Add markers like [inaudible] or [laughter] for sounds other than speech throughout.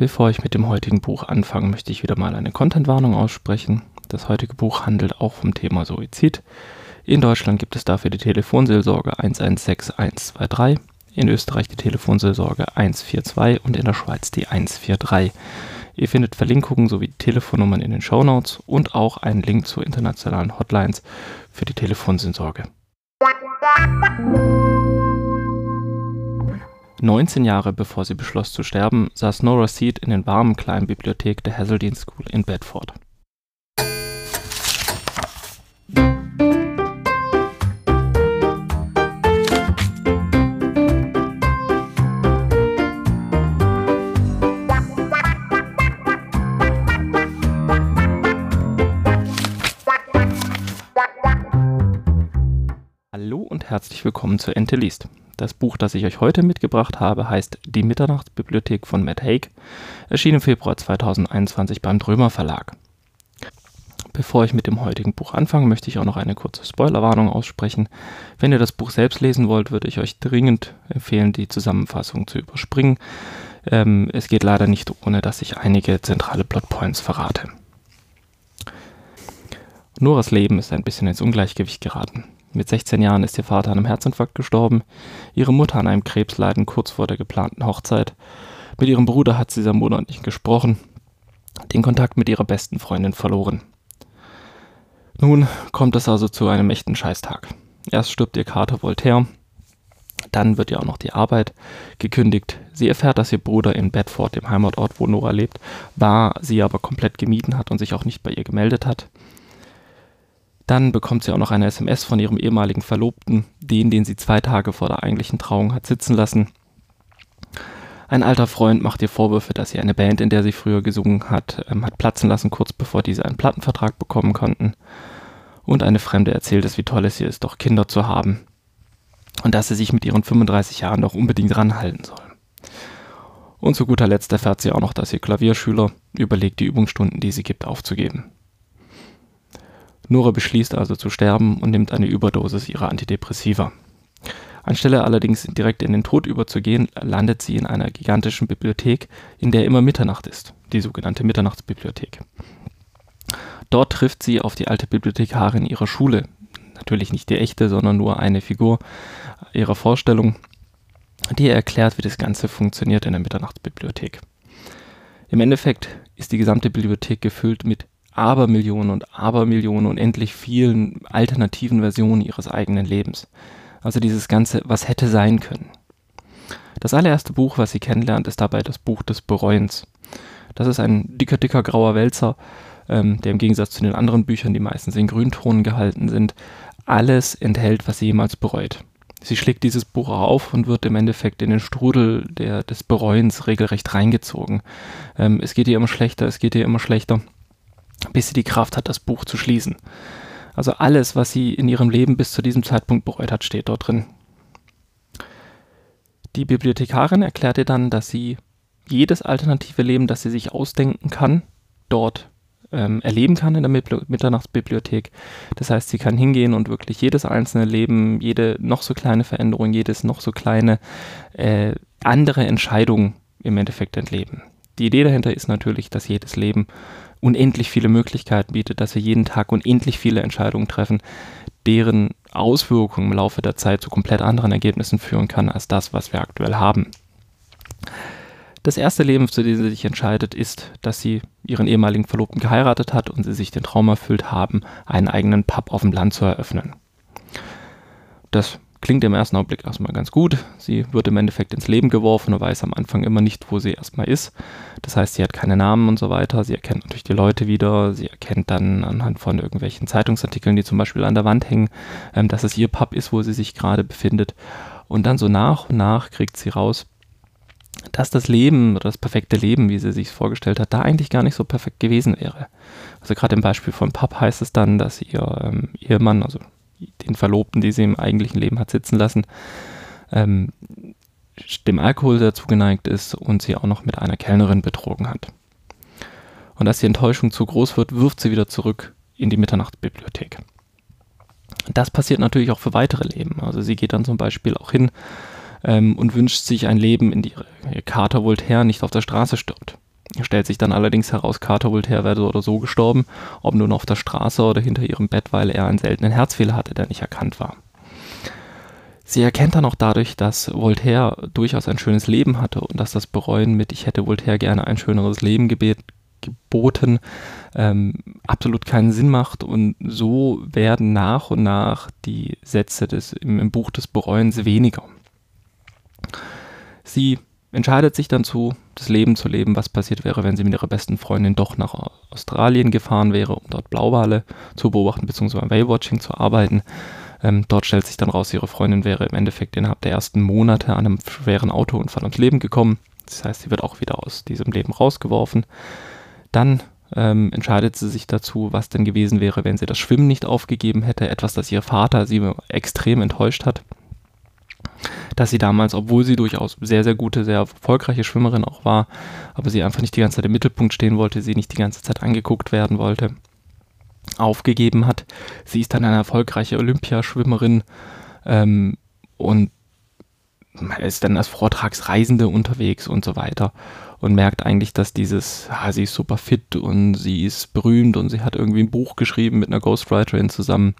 Bevor ich mit dem heutigen Buch anfange, möchte ich wieder mal eine Contentwarnung aussprechen. Das heutige Buch handelt auch vom Thema Suizid. In Deutschland gibt es dafür die Telefonseelsorge 116123, in Österreich die Telefonseelsorge 142 und in der Schweiz die 143. Ihr findet Verlinkungen sowie Telefonnummern in den Shownotes und auch einen Link zu internationalen Hotlines für die Telefonseelsorge. 19 Jahre bevor sie beschloss zu sterben, saß Nora Seed in den warmen kleinen Bibliothek der Hazeldean School in Bedford. Hallo und herzlich willkommen zu Ente liest. Das Buch, das ich euch heute mitgebracht habe, heißt Die Mitternachtsbibliothek von Matt Haig, erschien im Februar 2021 beim Drömer Verlag. Bevor ich mit dem heutigen Buch anfange, möchte ich auch noch eine kurze Spoilerwarnung aussprechen. Wenn ihr das Buch selbst lesen wollt, würde ich euch dringend empfehlen, die Zusammenfassung zu überspringen. Ähm, es geht leider nicht ohne, dass ich einige zentrale Plotpoints verrate. Noras Leben ist ein bisschen ins Ungleichgewicht geraten. Mit 16 Jahren ist ihr Vater an einem Herzinfarkt gestorben, ihre Mutter an einem Krebsleiden kurz vor der geplanten Hochzeit. Mit ihrem Bruder hat sie seit Monaten nicht gesprochen, den Kontakt mit ihrer besten Freundin verloren. Nun kommt es also zu einem echten Scheißtag. Erst stirbt ihr Kater Voltaire, dann wird ihr auch noch die Arbeit gekündigt. Sie erfährt, dass ihr Bruder in Bedford, dem Heimatort, wo Nora lebt, war, sie aber komplett gemieden hat und sich auch nicht bei ihr gemeldet hat. Dann bekommt sie auch noch eine SMS von ihrem ehemaligen Verlobten, den, den sie zwei Tage vor der eigentlichen Trauung hat sitzen lassen. Ein alter Freund macht ihr Vorwürfe, dass sie eine Band, in der sie früher gesungen hat, ähm, hat platzen lassen, kurz bevor diese einen Plattenvertrag bekommen konnten. Und eine Fremde erzählt es, wie toll es hier ist, doch Kinder zu haben. Und dass sie sich mit ihren 35 Jahren doch unbedingt ranhalten soll. Und zu guter Letzt erfährt sie auch noch, dass ihr Klavierschüler überlegt, die Übungsstunden, die sie gibt, aufzugeben. Nora beschließt also zu sterben und nimmt eine Überdosis ihrer Antidepressiva. Anstelle allerdings direkt in den Tod überzugehen, landet sie in einer gigantischen Bibliothek, in der immer Mitternacht ist, die sogenannte Mitternachtsbibliothek. Dort trifft sie auf die alte Bibliothekarin ihrer Schule, natürlich nicht die echte, sondern nur eine Figur ihrer Vorstellung, die erklärt, wie das Ganze funktioniert in der Mitternachtsbibliothek. Im Endeffekt ist die gesamte Bibliothek gefüllt mit Abermillionen und Abermillionen und endlich vielen alternativen Versionen ihres eigenen Lebens. Also dieses Ganze, was hätte sein können. Das allererste Buch, was sie kennenlernt, ist dabei das Buch des Bereuens. Das ist ein dicker, dicker grauer Wälzer, ähm, der im Gegensatz zu den anderen Büchern, die meistens in Grüntonen gehalten sind, alles enthält, was sie jemals bereut. Sie schlägt dieses Buch auf und wird im Endeffekt in den Strudel der, des Bereuens regelrecht reingezogen. Ähm, es geht ihr immer schlechter, es geht ihr immer schlechter bis sie die Kraft hat, das Buch zu schließen. Also alles, was sie in ihrem Leben bis zu diesem Zeitpunkt bereut hat, steht dort drin. Die Bibliothekarin erklärt ihr dann, dass sie jedes alternative Leben, das sie sich ausdenken kann, dort ähm, erleben kann in der Mitternachtsbibliothek. Das heißt, sie kann hingehen und wirklich jedes einzelne Leben, jede noch so kleine Veränderung, jedes noch so kleine äh, andere Entscheidung im Endeffekt entleben. Die Idee dahinter ist natürlich, dass jedes Leben unendlich viele Möglichkeiten bietet, dass wir jeden Tag unendlich viele Entscheidungen treffen, deren Auswirkungen im Laufe der Zeit zu komplett anderen Ergebnissen führen kann als das, was wir aktuell haben. Das erste Leben, zu dem sie sich entscheidet, ist, dass sie ihren ehemaligen Verlobten geheiratet hat und sie sich den Traum erfüllt haben, einen eigenen Pub auf dem Land zu eröffnen. Das Klingt im ersten Augenblick erstmal ganz gut. Sie wird im Endeffekt ins Leben geworfen und weiß am Anfang immer nicht, wo sie erstmal ist. Das heißt, sie hat keine Namen und so weiter. Sie erkennt natürlich die Leute wieder. Sie erkennt dann anhand von irgendwelchen Zeitungsartikeln, die zum Beispiel an der Wand hängen, ähm, dass es ihr Pub ist, wo sie sich gerade befindet. Und dann so nach und nach kriegt sie raus, dass das Leben oder das perfekte Leben, wie sie sich vorgestellt hat, da eigentlich gar nicht so perfekt gewesen wäre. Also gerade im Beispiel von Pub heißt es dann, dass ihr ähm, Ehemann, also den Verlobten, die sie im eigentlichen Leben hat sitzen lassen, ähm, dem Alkohol sehr zugeneigt ist und sie auch noch mit einer Kellnerin betrogen hat. Und als die Enttäuschung zu groß wird, wirft sie wieder zurück in die Mitternachtsbibliothek. Das passiert natürlich auch für weitere Leben. Also sie geht dann zum Beispiel auch hin ähm, und wünscht sich ein Leben, in dem ihr Kater Voltaire nicht auf der Straße stirbt. Stellt sich dann allerdings heraus, Carter Voltaire wäre so oder so gestorben, ob nun auf der Straße oder hinter ihrem Bett, weil er einen seltenen Herzfehler hatte, der nicht erkannt war. Sie erkennt dann auch dadurch, dass Voltaire durchaus ein schönes Leben hatte und dass das Bereuen mit Ich hätte Voltaire gerne ein schöneres Leben gebet, geboten ähm, absolut keinen Sinn macht und so werden nach und nach die Sätze des, im, im Buch des Bereuens weniger. Sie entscheidet sich dann zu, das Leben zu leben, was passiert wäre, wenn sie mit ihrer besten Freundin doch nach Australien gefahren wäre, um dort Blauwale zu beobachten bzw. Whale-Watching zu arbeiten. Ähm, dort stellt sich dann raus, ihre Freundin wäre im Endeffekt innerhalb der ersten Monate an einem schweren Autounfall ums Leben gekommen. Das heißt, sie wird auch wieder aus diesem Leben rausgeworfen. Dann ähm, entscheidet sie sich dazu, was denn gewesen wäre, wenn sie das Schwimmen nicht aufgegeben hätte. Etwas, das ihr Vater sie extrem enttäuscht hat dass sie damals, obwohl sie durchaus sehr, sehr gute, sehr erfolgreiche Schwimmerin auch war, aber sie einfach nicht die ganze Zeit im Mittelpunkt stehen wollte, sie nicht die ganze Zeit angeguckt werden wollte, aufgegeben hat. Sie ist dann eine erfolgreiche Olympiaschwimmerin ähm, und ist dann als Vortragsreisende unterwegs und so weiter und merkt eigentlich, dass dieses, ah, sie ist super fit und sie ist berühmt und sie hat irgendwie ein Buch geschrieben mit einer Ghostwriterin zusammen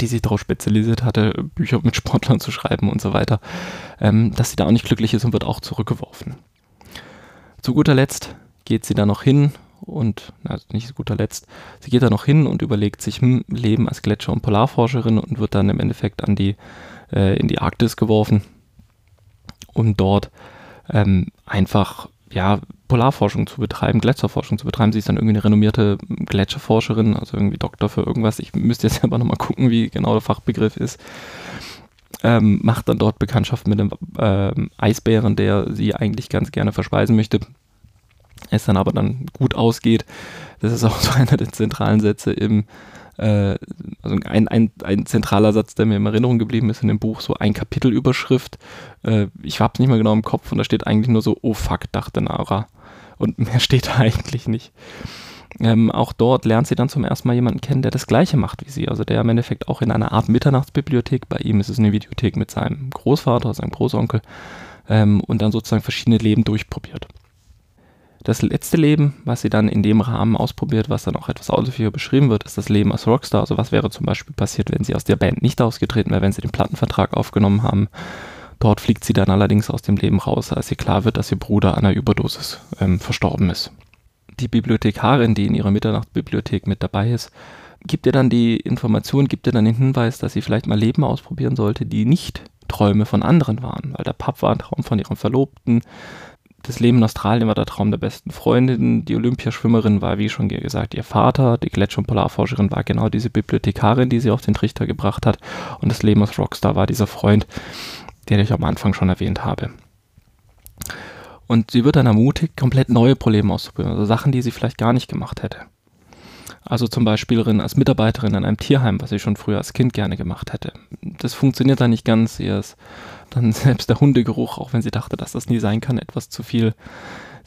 die sich darauf spezialisiert hatte, Bücher mit Sportlern zu schreiben und so weiter, ähm, dass sie da auch nicht glücklich ist und wird auch zurückgeworfen. Zu guter Letzt geht sie da noch hin und, also nicht zu guter Letzt, sie geht da noch hin und überlegt sich, hm, Leben als Gletscher- und Polarforscherin und wird dann im Endeffekt an die, äh, in die Arktis geworfen, um dort ähm, einfach ja, Polarforschung zu betreiben, Gletscherforschung zu betreiben. Sie ist dann irgendwie eine renommierte Gletscherforscherin, also irgendwie Doktor für irgendwas. Ich müsste jetzt [laughs] selber nochmal gucken, wie genau der Fachbegriff ist. Ähm, macht dann dort Bekanntschaft mit einem ähm, Eisbären, der sie eigentlich ganz gerne verspeisen möchte. Es dann aber dann gut ausgeht. Das ist auch so [laughs] einer der zentralen Sätze im, äh, also ein, ein, ein zentraler Satz, der mir in Erinnerung geblieben ist in dem Buch, so ein Kapitelüberschrift. Äh, ich hab's nicht mehr genau im Kopf und da steht eigentlich nur so, oh fuck, dachte Nara. Und mehr steht da [laughs] eigentlich nicht. Ähm, auch dort lernt sie dann zum ersten Mal jemanden kennen, der das Gleiche macht wie sie. Also der im Endeffekt auch in einer Art Mitternachtsbibliothek, bei ihm ist es eine Videothek mit seinem Großvater, seinem Großonkel, ähm, und dann sozusagen verschiedene Leben durchprobiert das letzte Leben, was sie dann in dem Rahmen ausprobiert, was dann auch etwas ausführlicher beschrieben wird, ist das Leben als Rockstar. Also was wäre zum Beispiel passiert, wenn sie aus der Band nicht ausgetreten wäre, wenn sie den Plattenvertrag aufgenommen haben. Dort fliegt sie dann allerdings aus dem Leben raus, als ihr klar wird, dass ihr Bruder an einer Überdosis ähm, verstorben ist. Die Bibliothekarin, die in ihrer Mitternachtsbibliothek mit dabei ist, gibt ihr dann die Information, gibt ihr dann den Hinweis, dass sie vielleicht mal Leben ausprobieren sollte, die nicht Träume von anderen waren, weil der Pub war ein Traum von ihrem Verlobten, das Leben in Australien war der Traum der besten Freundin. Die Olympiaschwimmerin war, wie schon gesagt, ihr Vater. Die Gletscher- und Polarforscherin war genau diese Bibliothekarin, die sie auf den Trichter gebracht hat. Und das Leben als Rockstar war dieser Freund, den ich am Anfang schon erwähnt habe. Und sie wird dann ermutigt, komplett neue Probleme auszuprobieren, also Sachen, die sie vielleicht gar nicht gemacht hätte. Also zum Beispiel als Mitarbeiterin in einem Tierheim, was sie schon früher als Kind gerne gemacht hätte. Das funktioniert dann nicht ganz. Ihr ist dann [laughs] selbst der Hundegeruch, auch wenn sie dachte, dass das nie sein kann, etwas zu viel.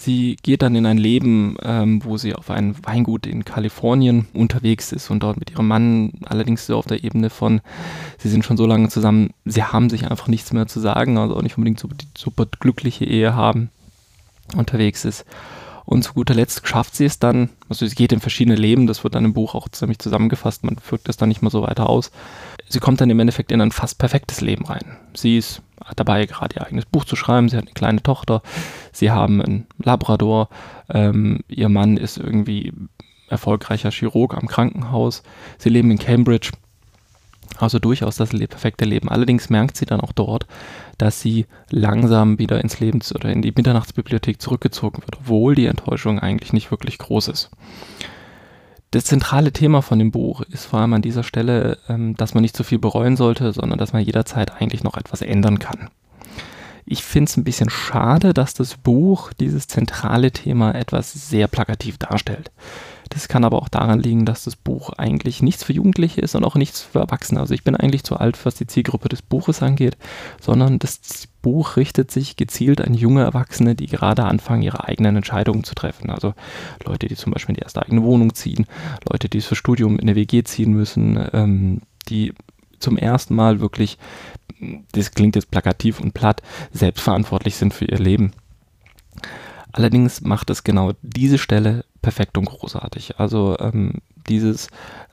Sie geht dann in ein Leben, ähm, wo sie auf einem Weingut in Kalifornien unterwegs ist und dort mit ihrem Mann, allerdings so auf der Ebene von, sie sind schon so lange zusammen, sie haben sich einfach nichts mehr zu sagen, also auch nicht unbedingt so die super glückliche Ehe haben, unterwegs ist. Und zu guter Letzt schafft sie es dann, also es geht in verschiedene Leben, das wird dann im Buch auch ziemlich zusammengefasst, man führt das dann nicht mehr so weiter aus. Sie kommt dann im Endeffekt in ein fast perfektes Leben rein. Sie ist dabei, gerade ihr eigenes Buch zu schreiben, sie hat eine kleine Tochter, sie haben einen Labrador, ähm, ihr Mann ist irgendwie erfolgreicher Chirurg am Krankenhaus, sie leben in Cambridge, also durchaus das perfekte Leben. Allerdings merkt sie dann auch dort, dass sie langsam wieder ins Leben oder in die Mitternachtsbibliothek zurückgezogen wird, obwohl die Enttäuschung eigentlich nicht wirklich groß ist. Das zentrale Thema von dem Buch ist vor allem an dieser Stelle, ähm, dass man nicht zu viel bereuen sollte, sondern dass man jederzeit eigentlich noch etwas ändern kann. Ich finde es ein bisschen schade, dass das Buch dieses zentrale Thema etwas sehr plakativ darstellt. Das kann aber auch daran liegen, dass das Buch eigentlich nichts für Jugendliche ist und auch nichts für Erwachsene. Also ich bin eigentlich zu alt, was die Zielgruppe des Buches angeht, sondern das Buch richtet sich gezielt an junge Erwachsene, die gerade anfangen, ihre eigenen Entscheidungen zu treffen. Also Leute, die zum Beispiel in die erste eigene Wohnung ziehen, Leute, die fürs Studium in eine WG ziehen müssen, ähm, die zum ersten Mal wirklich, das klingt jetzt plakativ und platt, selbstverantwortlich sind für ihr Leben. Allerdings macht es genau diese Stelle perfekt und großartig. Also ähm, dieses,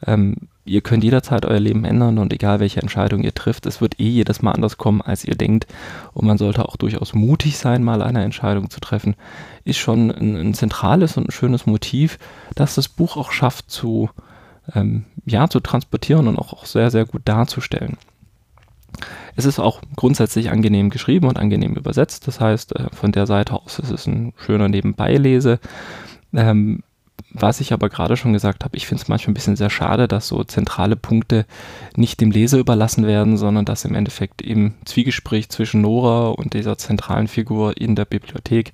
ähm, ihr könnt jederzeit euer Leben ändern und egal welche Entscheidung ihr trifft, es wird eh jedes Mal anders kommen, als ihr denkt. Und man sollte auch durchaus mutig sein, mal eine Entscheidung zu treffen. Ist schon ein, ein zentrales und ein schönes Motiv, das das Buch auch schafft zu, ähm, ja, zu transportieren und auch, auch sehr, sehr gut darzustellen. Es ist auch grundsätzlich angenehm geschrieben und angenehm übersetzt. Das heißt, äh, von der Seite aus ist es ein schöner Nebenbeilese. Ähm, was ich aber gerade schon gesagt habe, ich finde es manchmal ein bisschen sehr schade, dass so zentrale Punkte nicht dem Leser überlassen werden, sondern dass im Endeffekt im Zwiegespräch zwischen Nora und dieser zentralen Figur in der Bibliothek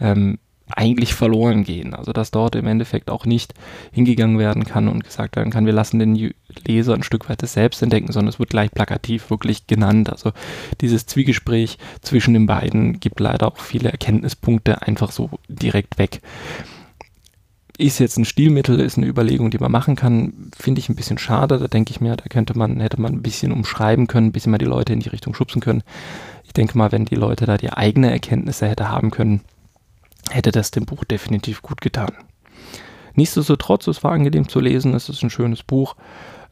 ähm, eigentlich verloren gehen. Also dass dort im Endeffekt auch nicht hingegangen werden kann und gesagt werden kann, wir lassen den Leser ein Stück weit das selbst entdecken, sondern es wird gleich plakativ wirklich genannt. Also dieses Zwiegespräch zwischen den beiden gibt leider auch viele Erkenntnispunkte einfach so direkt weg. Ist jetzt ein Stilmittel, ist eine Überlegung, die man machen kann, finde ich ein bisschen schade. Da denke ich mir, da könnte man, hätte man ein bisschen umschreiben können, ein bisschen mal die Leute in die Richtung schubsen können. Ich denke mal, wenn die Leute da die eigene Erkenntnisse hätte haben können, hätte das dem Buch definitiv gut getan. Nichtsdestotrotz, es war angenehm zu lesen, es ist ein schönes Buch.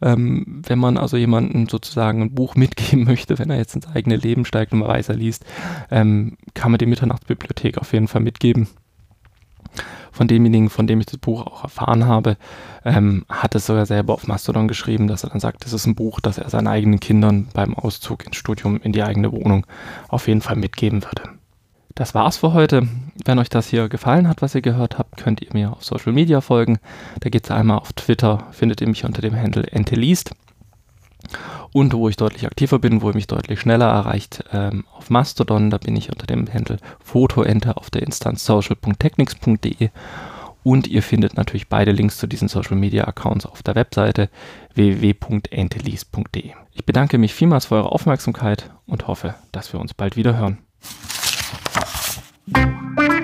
Ähm, wenn man also jemandem sozusagen ein Buch [laughs] mitgeben möchte, wenn er jetzt ins eigene Leben steigt und mal weiter liest, ähm, kann man die Mitternachtsbibliothek auf jeden Fall mitgeben. Von demjenigen, von dem ich das Buch auch erfahren habe, ähm, hat es sogar selber auf Mastodon geschrieben, dass er dann sagt, das ist ein Buch, das er seinen eigenen Kindern beim Auszug ins Studium in die eigene Wohnung auf jeden Fall mitgeben würde. Das war's für heute. Wenn euch das hier gefallen hat, was ihr gehört habt, könnt ihr mir auf Social Media folgen. Da geht's einmal auf Twitter, findet ihr mich unter dem Handle enteleast. Und wo ich deutlich aktiver bin, wo ihr mich deutlich schneller erreicht, ähm, auf Mastodon, da bin ich unter dem Handle Fotoente auf der Instanz social.technics.de. Und ihr findet natürlich beide Links zu diesen Social Media Accounts auf der Webseite www.entelease.de. Ich bedanke mich vielmals für eure Aufmerksamkeit und hoffe, dass wir uns bald wieder hören. Bye.